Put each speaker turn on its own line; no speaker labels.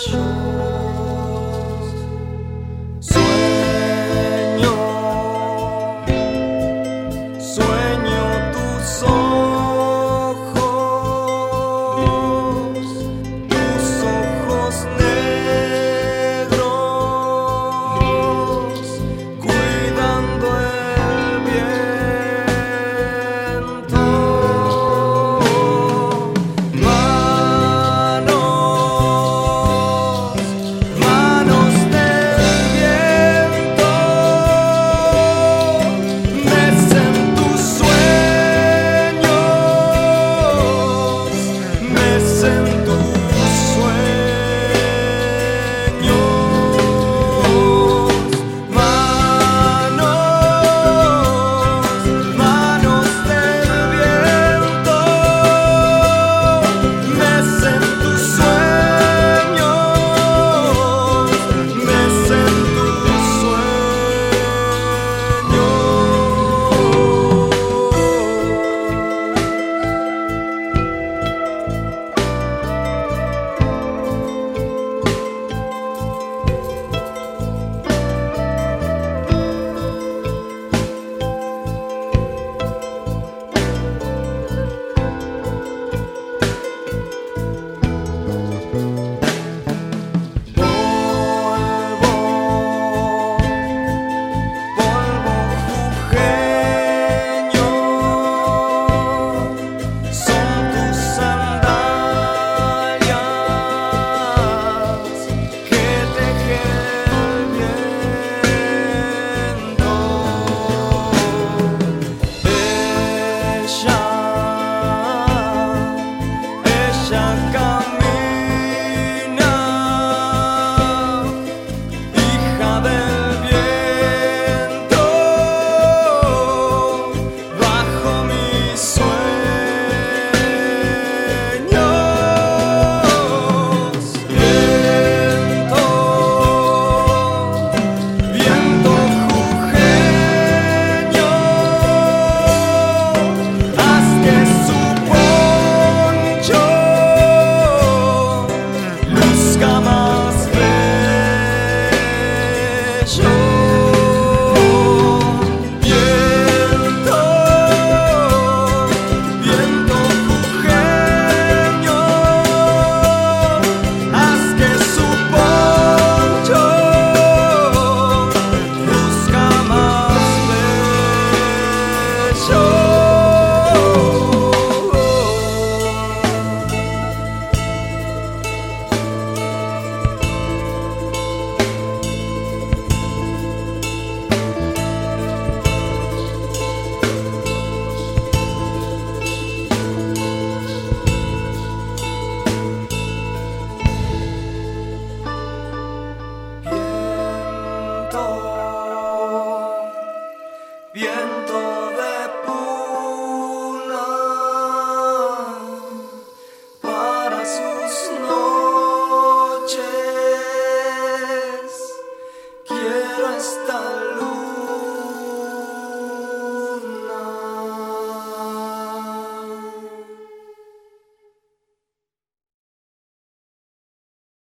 说。